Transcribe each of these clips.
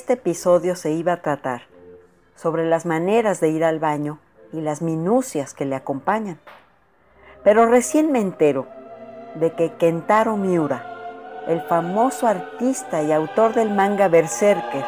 Este episodio se iba a tratar sobre las maneras de ir al baño y las minucias que le acompañan. Pero recién me entero de que Kentaro Miura, el famoso artista y autor del manga Berserker,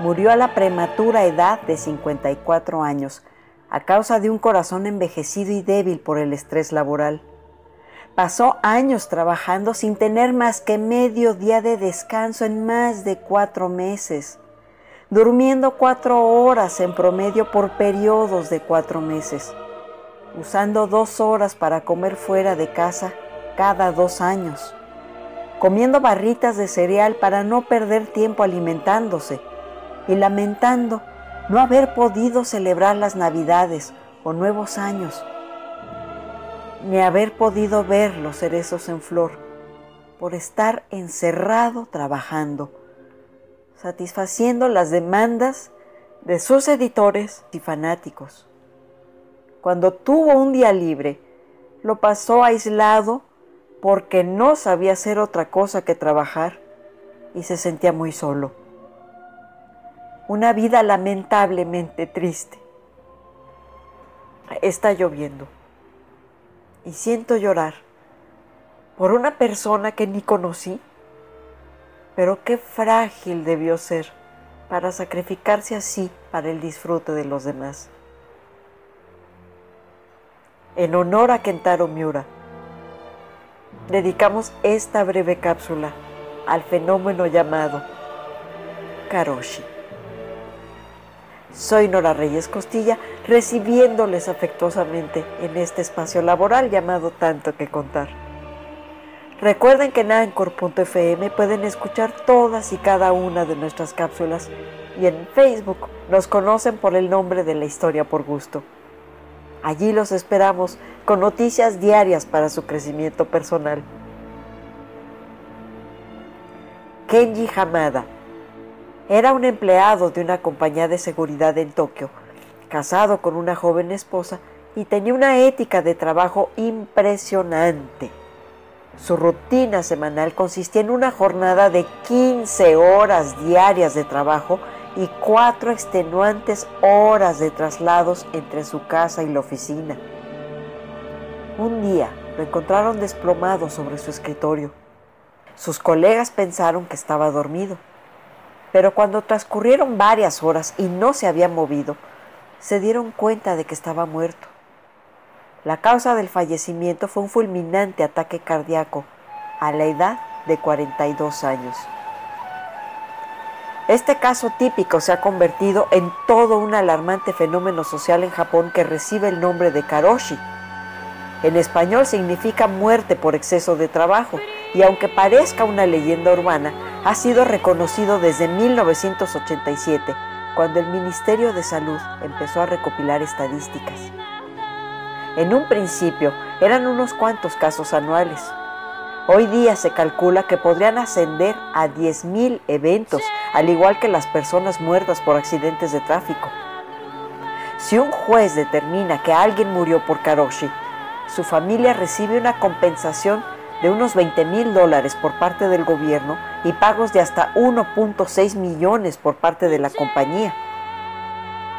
murió a la prematura edad de 54 años a causa de un corazón envejecido y débil por el estrés laboral. Pasó años trabajando sin tener más que medio día de descanso en más de cuatro meses, durmiendo cuatro horas en promedio por periodos de cuatro meses, usando dos horas para comer fuera de casa cada dos años, comiendo barritas de cereal para no perder tiempo alimentándose y lamentando no haber podido celebrar las navidades o nuevos años ni haber podido ver los cerezos en flor por estar encerrado trabajando, satisfaciendo las demandas de sus editores y fanáticos. Cuando tuvo un día libre, lo pasó aislado porque no sabía hacer otra cosa que trabajar y se sentía muy solo. Una vida lamentablemente triste. Está lloviendo y siento llorar por una persona que ni conocí, pero qué frágil debió ser para sacrificarse así para el disfrute de los demás. En honor a Kentaro Miura, dedicamos esta breve cápsula al fenómeno llamado Karoshi. Soy Nora Reyes Costilla, recibiéndoles afectuosamente en este espacio laboral llamado Tanto que Contar. Recuerden que en Anchor.fm pueden escuchar todas y cada una de nuestras cápsulas y en Facebook nos conocen por el nombre de la historia por gusto. Allí los esperamos con noticias diarias para su crecimiento personal. Kenji Hamada era un empleado de una compañía de seguridad en Tokio, casado con una joven esposa y tenía una ética de trabajo impresionante. Su rutina semanal consistía en una jornada de 15 horas diarias de trabajo y cuatro extenuantes horas de traslados entre su casa y la oficina. Un día lo encontraron desplomado sobre su escritorio. Sus colegas pensaron que estaba dormido pero cuando transcurrieron varias horas y no se había movido, se dieron cuenta de que estaba muerto. La causa del fallecimiento fue un fulminante ataque cardíaco a la edad de 42 años. Este caso típico se ha convertido en todo un alarmante fenómeno social en Japón que recibe el nombre de karoshi. En español significa muerte por exceso de trabajo y aunque parezca una leyenda urbana, ha sido reconocido desde 1987, cuando el Ministerio de Salud empezó a recopilar estadísticas. En un principio eran unos cuantos casos anuales. Hoy día se calcula que podrían ascender a 10.000 eventos, al igual que las personas muertas por accidentes de tráfico. Si un juez determina que alguien murió por Karoshi, su familia recibe una compensación de unos 20 mil dólares por parte del gobierno y pagos de hasta 1.6 millones por parte de la compañía.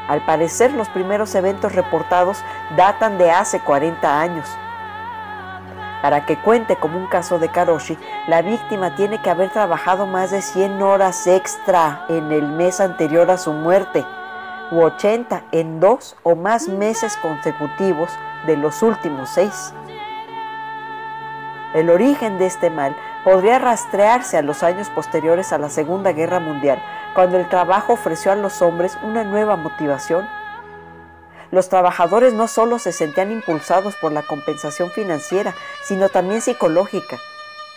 Al parecer los primeros eventos reportados datan de hace 40 años. Para que cuente como un caso de Karoshi, la víctima tiene que haber trabajado más de 100 horas extra en el mes anterior a su muerte, u 80 en dos o más meses consecutivos de los últimos seis. El origen de este mal podría rastrearse a los años posteriores a la Segunda Guerra Mundial, cuando el trabajo ofreció a los hombres una nueva motivación los trabajadores no solo se sentían impulsados por la compensación financiera, sino también psicológica.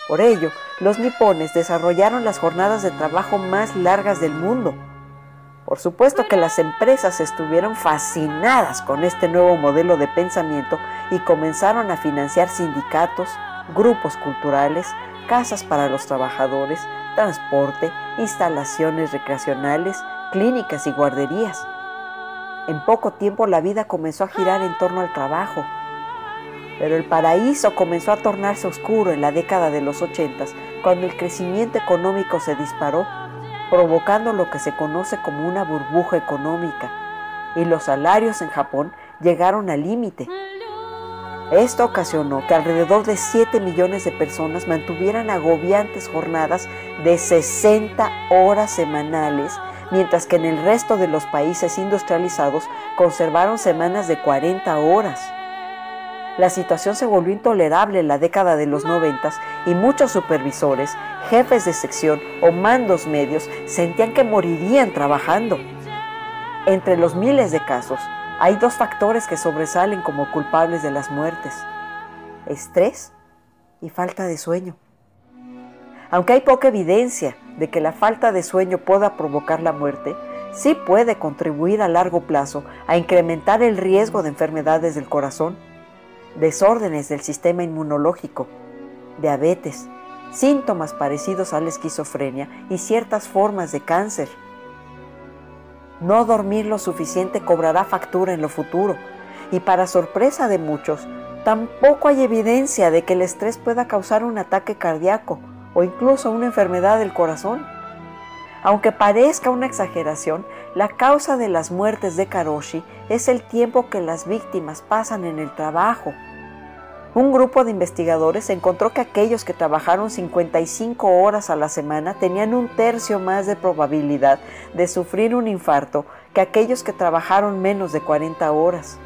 Por ello, los nipones desarrollaron las jornadas de trabajo más largas del mundo. Por supuesto que las empresas estuvieron fascinadas con este nuevo modelo de pensamiento y comenzaron a financiar sindicatos, grupos culturales, casas para los trabajadores, transporte, instalaciones recreacionales, clínicas y guarderías. En poco tiempo la vida comenzó a girar en torno al trabajo. Pero el paraíso comenzó a tornarse oscuro en la década de los ochentas, cuando el crecimiento económico se disparó, provocando lo que se conoce como una burbuja económica, y los salarios en Japón llegaron al límite. Esto ocasionó que alrededor de 7 millones de personas mantuvieran agobiantes jornadas de 60 horas semanales mientras que en el resto de los países industrializados conservaron semanas de 40 horas. La situación se volvió intolerable en la década de los 90 y muchos supervisores, jefes de sección o mandos medios sentían que morirían trabajando. Entre los miles de casos, hay dos factores que sobresalen como culpables de las muertes. Estrés y falta de sueño. Aunque hay poca evidencia de que la falta de sueño pueda provocar la muerte, sí puede contribuir a largo plazo a incrementar el riesgo de enfermedades del corazón, desórdenes del sistema inmunológico, diabetes, síntomas parecidos a la esquizofrenia y ciertas formas de cáncer. No dormir lo suficiente cobrará factura en lo futuro y para sorpresa de muchos, tampoco hay evidencia de que el estrés pueda causar un ataque cardíaco o incluso una enfermedad del corazón. Aunque parezca una exageración, la causa de las muertes de Karoshi es el tiempo que las víctimas pasan en el trabajo. Un grupo de investigadores encontró que aquellos que trabajaron 55 horas a la semana tenían un tercio más de probabilidad de sufrir un infarto que aquellos que trabajaron menos de 40 horas.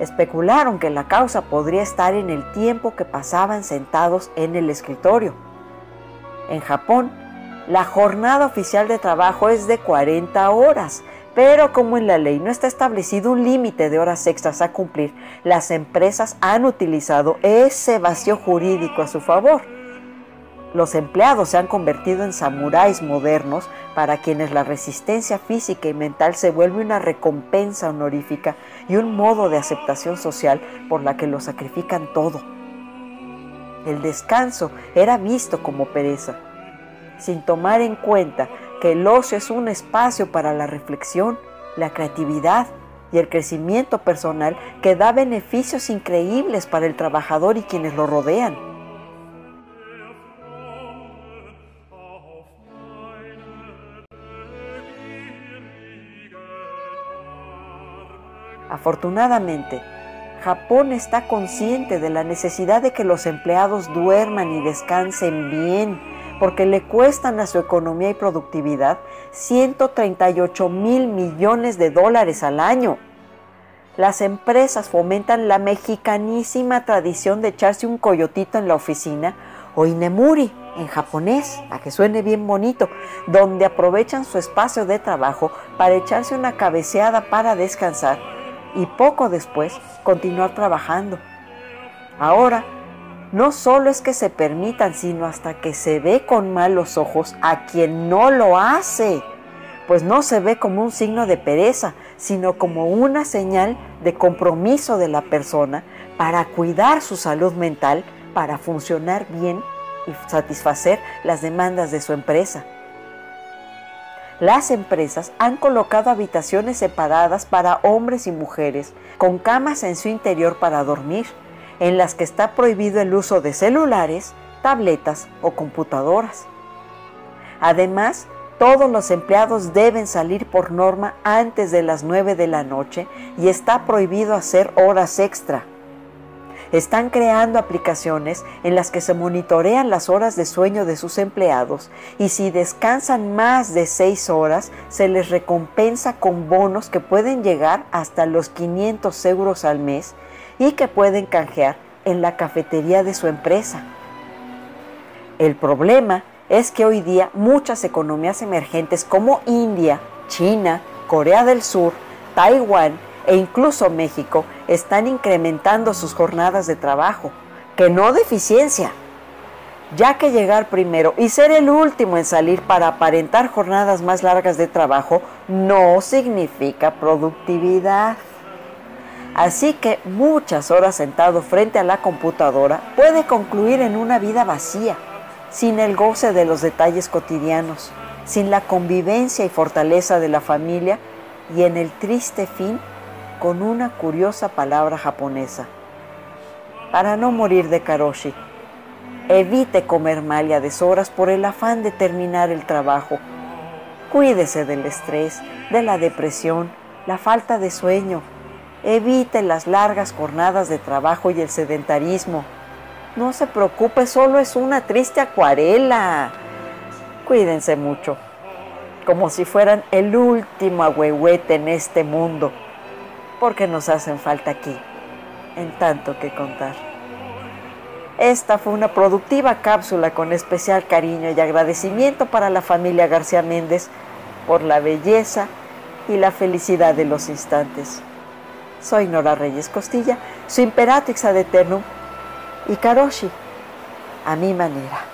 Especularon que la causa podría estar en el tiempo que pasaban sentados en el escritorio. En Japón, la jornada oficial de trabajo es de 40 horas, pero como en la ley no está establecido un límite de horas extras a cumplir, las empresas han utilizado ese vacío jurídico a su favor. Los empleados se han convertido en samuráis modernos para quienes la resistencia física y mental se vuelve una recompensa honorífica y un modo de aceptación social por la que lo sacrifican todo. El descanso era visto como pereza, sin tomar en cuenta que el ocio es un espacio para la reflexión, la creatividad y el crecimiento personal que da beneficios increíbles para el trabajador y quienes lo rodean. Afortunadamente, Japón está consciente de la necesidad de que los empleados duerman y descansen bien, porque le cuestan a su economía y productividad 138 mil millones de dólares al año. Las empresas fomentan la mexicanísima tradición de echarse un coyotito en la oficina o inemuri en japonés, a que suene bien bonito, donde aprovechan su espacio de trabajo para echarse una cabeceada para descansar y poco después continuar trabajando. Ahora, no solo es que se permitan, sino hasta que se ve con malos ojos a quien no lo hace, pues no se ve como un signo de pereza, sino como una señal de compromiso de la persona para cuidar su salud mental, para funcionar bien y satisfacer las demandas de su empresa. Las empresas han colocado habitaciones separadas para hombres y mujeres, con camas en su interior para dormir, en las que está prohibido el uso de celulares, tabletas o computadoras. Además, todos los empleados deben salir por norma antes de las 9 de la noche y está prohibido hacer horas extra. están creando aplicaciones en las que se monitorean las horas de sueño de sus empleados y si descansan más de 6 horas se les recompensa con bonos que pueden llegar hasta los 500 euros al mes y que pueden canjear en la cafetería de su empresa. El problema es que hoy día muchas economías emergentes como India, China, Corea del Sur, Taiwán e incluso México están incrementando sus jornadas de trabajo, que no de eficiencia, ya que llegar primero y ser el último en salir para aparentar jornadas más largas de trabajo no significa productividad. Así que muchas horas sentado frente a la computadora puede concluir en una vida vacía, sin el goce de los detalles cotidianos, sin la convivencia y fortaleza de la familia y en el triste fin con una curiosa palabra japonesa. Para no morir de karoshi, evite comer mal a deshoras por el afán de terminar el trabajo. Cuídese del estrés, de la depresión, la falta de sueño. Evite las largas jornadas de trabajo y el sedentarismo. No se preocupe, solo es una triste acuarela. Cuídense mucho, como si fueran el último agüehuete en este mundo porque nos hacen falta aquí, en tanto que contar. Esta fue una productiva cápsula con especial cariño y agradecimiento para la familia García Méndez por la belleza y la felicidad de los instantes. Soy Nora Reyes Costilla, su imperatrix ad eternum y Karoshi, a mi manera.